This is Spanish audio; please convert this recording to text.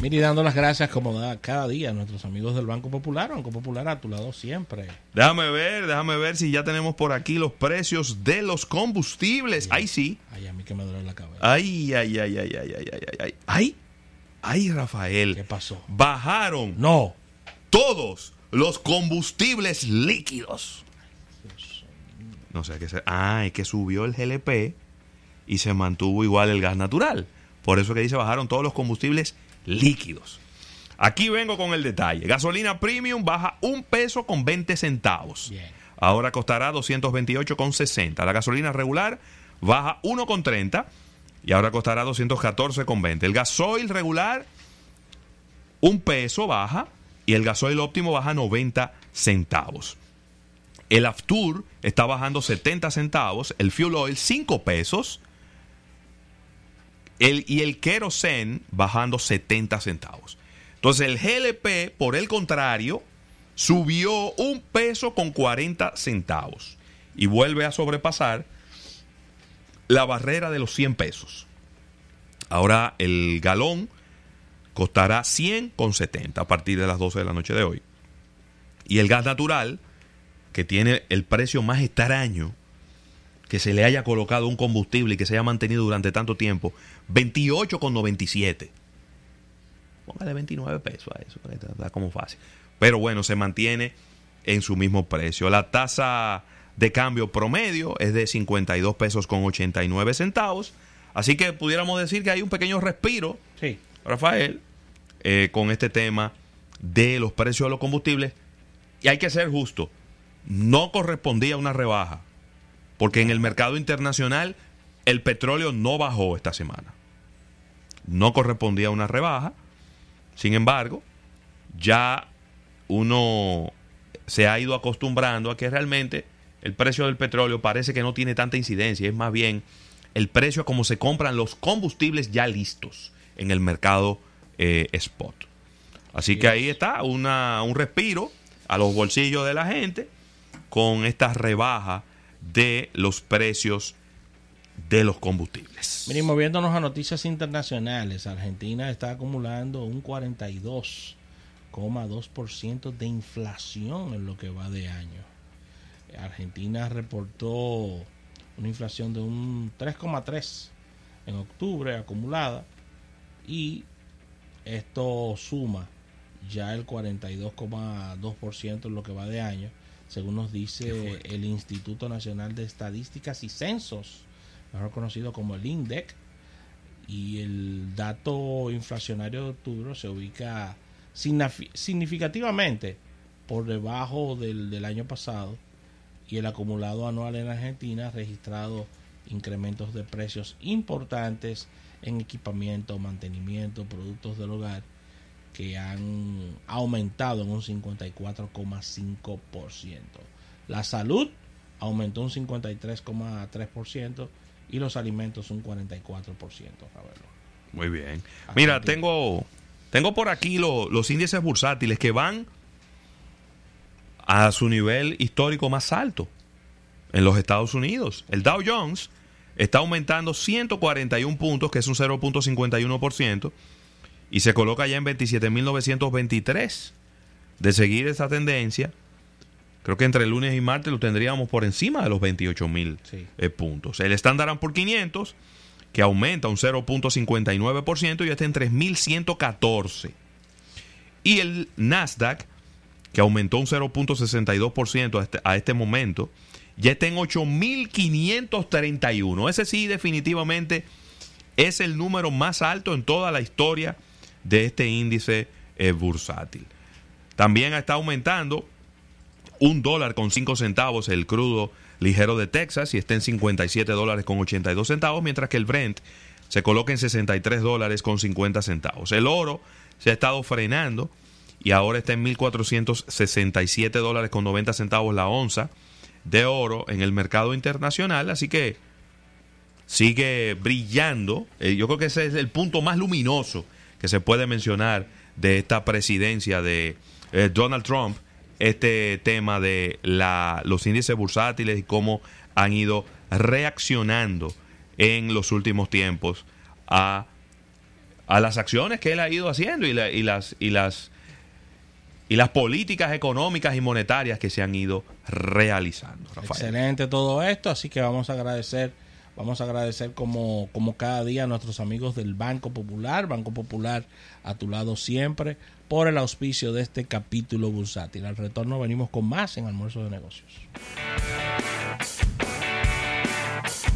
Miri, dando las gracias como da cada día a nuestros amigos del Banco Popular. Banco Popular a tu lado siempre. Déjame ver, déjame ver si ya tenemos por aquí los precios de los combustibles. Ahí sí. Ay, a mí que me duele la cabeza. Ay, ay, ay, ay, ay, ay, ay, ay. Ay, ay, Rafael. ¿Qué pasó? Bajaron No. todos los combustibles líquidos. No sé qué se. Ah, es que subió el GLP y se mantuvo igual el gas natural. Por eso que dice bajaron todos los combustibles líquidos. Aquí vengo con el detalle. Gasolina premium baja un peso con 20 centavos. Bien. Ahora costará 228,60. La gasolina regular baja 1,30 y ahora costará 214,20. El gasoil regular un peso baja y el gasoil óptimo baja 90 centavos. El Aftur está bajando 70 centavos, el fuel oil 5 pesos el, y el kerosene bajando 70 centavos. Entonces el GLP, por el contrario, subió un peso con 40 centavos y vuelve a sobrepasar la barrera de los 100 pesos. Ahora el galón costará 100 con 70 a partir de las 12 de la noche de hoy. Y el gas natural, que tiene el precio más extraño que se le haya colocado un combustible y que se haya mantenido durante tanto tiempo, 28,97. Póngale 29 pesos a eso, está, está como fácil. Pero bueno, se mantiene en su mismo precio. La tasa de cambio promedio es de 52 pesos con 89 centavos. Así que pudiéramos decir que hay un pequeño respiro, Sí. Rafael, eh, con este tema de los precios de los combustibles. Y hay que ser justo, no correspondía una rebaja, porque en el mercado internacional el petróleo no bajó esta semana. No correspondía una rebaja. Sin embargo, ya uno se ha ido acostumbrando a que realmente el precio del petróleo parece que no tiene tanta incidencia, es más bien el precio a como se compran los combustibles ya listos en el mercado eh, spot. Así que ahí está una, un respiro a los bolsillos de la gente con esta rebaja de los precios de los combustibles. Miren, moviéndonos a noticias internacionales, Argentina está acumulando un 42,2% de inflación en lo que va de año. Argentina reportó una inflación de un 3,3 en octubre acumulada y esto suma ya el 42,2% en lo que va de año, según nos dice el Instituto Nacional de Estadísticas y Censos, mejor conocido como el INDEC, y el dato inflacionario de octubre se ubica signifi- significativamente por debajo del, del año pasado y el acumulado anual en Argentina ha registrado incrementos de precios importantes en equipamiento, mantenimiento, productos del hogar que han aumentado en un 54,5%. La salud aumentó un 53,3% y los alimentos un 44%. Ravelo. Muy bien. Mira, tengo, tengo por aquí lo- los índices bursátiles que van a su nivel histórico más alto en los Estados Unidos. El Dow Jones está aumentando 141 puntos, que es un 0.51%, y se coloca ya en 27.923. De seguir esa tendencia, creo que entre lunes y martes lo tendríamos por encima de los 28.000 Sí. eh, puntos. El Standard por 500, que aumenta un 0.59% y está en 3.114. Y el Nasdaq, que aumentó un 0.62% a este, a este momento, ya está en 8.531. Ese sí definitivamente es el número más alto en toda la historia de este índice bursátil. También está aumentando un dólar con 5 centavos el crudo ligero de Texas y está en 57 dólares con 82 centavos, mientras que el Brent se coloca en 63 dólares con 50 centavos. El oro se ha estado frenando y ahora está en 1.467 dólares con 90 centavos la onza de oro en el mercado internacional, así que sigue brillando. Eh, yo creo que ese es el punto más luminoso que se puede mencionar de esta presidencia de eh, Donald Trump, este tema de la, los índices bursátiles y cómo han ido reaccionando en los últimos tiempos a, a las acciones que él ha ido haciendo y, y las y las y las políticas económicas y monetarias que se han ido realizando. Excelente todo esto, así que vamos a agradecer, vamos a agradecer como, como cada día a nuestros amigos del Banco Popular, Banco Popular a tu lado siempre, por el auspicio de este capítulo bursátil. Al retorno venimos con más en Almuerzo de Negocios.